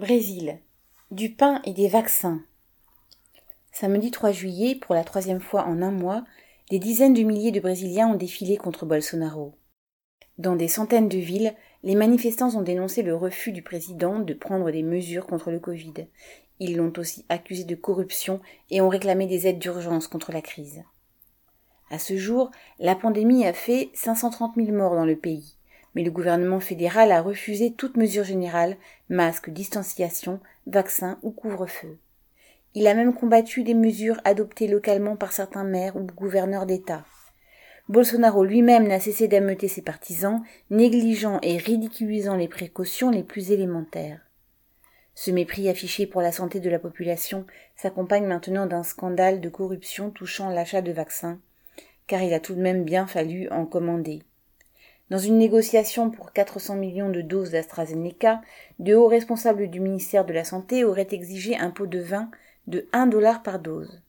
Brésil. Du pain et des vaccins. Samedi 3 juillet, pour la troisième fois en un mois, des dizaines de milliers de Brésiliens ont défilé contre Bolsonaro. Dans des centaines de villes, les manifestants ont dénoncé le refus du président de prendre des mesures contre le Covid. Ils l'ont aussi accusé de corruption et ont réclamé des aides d'urgence contre la crise. À ce jour, la pandémie a fait 530 000 morts dans le pays mais le gouvernement fédéral a refusé toute mesure générale, masque, distanciation, vaccin ou couvre-feu. Il a même combattu des mesures adoptées localement par certains maires ou gouverneurs d'État. Bolsonaro lui-même n'a cessé d'ameuter ses partisans, négligeant et ridiculisant les précautions les plus élémentaires. Ce mépris affiché pour la santé de la population s'accompagne maintenant d'un scandale de corruption touchant l'achat de vaccins, car il a tout de même bien fallu en commander. Dans une négociation pour 400 millions de doses d'AstraZeneca, de hauts responsables du ministère de la Santé auraient exigé un pot de vin de 1 dollar par dose.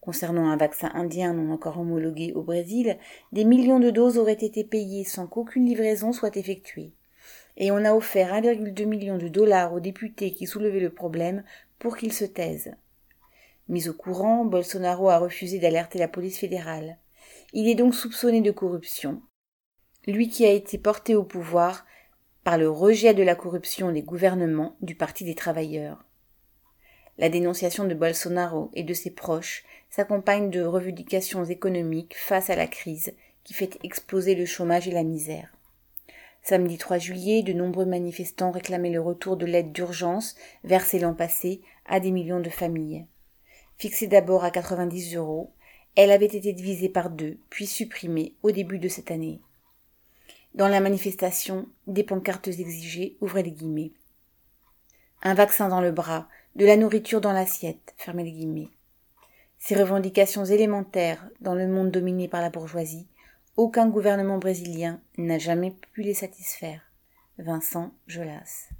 Concernant un vaccin indien non encore homologué au Brésil, des millions de doses auraient été payées sans qu'aucune livraison soit effectuée. Et on a offert 1,2 million de dollars aux députés qui soulevaient le problème pour qu'ils se taisent. Mis au courant, Bolsonaro a refusé d'alerter la police fédérale. Il est donc soupçonné de corruption, lui qui a été porté au pouvoir par le rejet de la corruption des gouvernements du Parti des travailleurs. La dénonciation de Bolsonaro et de ses proches s'accompagne de revendications économiques face à la crise qui fait exploser le chômage et la misère. Samedi 3 juillet, de nombreux manifestants réclamaient le retour de l'aide d'urgence versée l'an passé à des millions de familles. Fixée d'abord à 90 euros, elle avait été divisée par deux, puis supprimée au début de cette année. Dans la manifestation, des pancartes exigées, ouvrez les guillemets. Un vaccin dans le bras, de la nourriture dans l'assiette, fermez les guillemets. Ces revendications élémentaires dans le monde dominé par la bourgeoisie, aucun gouvernement brésilien n'a jamais pu les satisfaire. Vincent Jolas.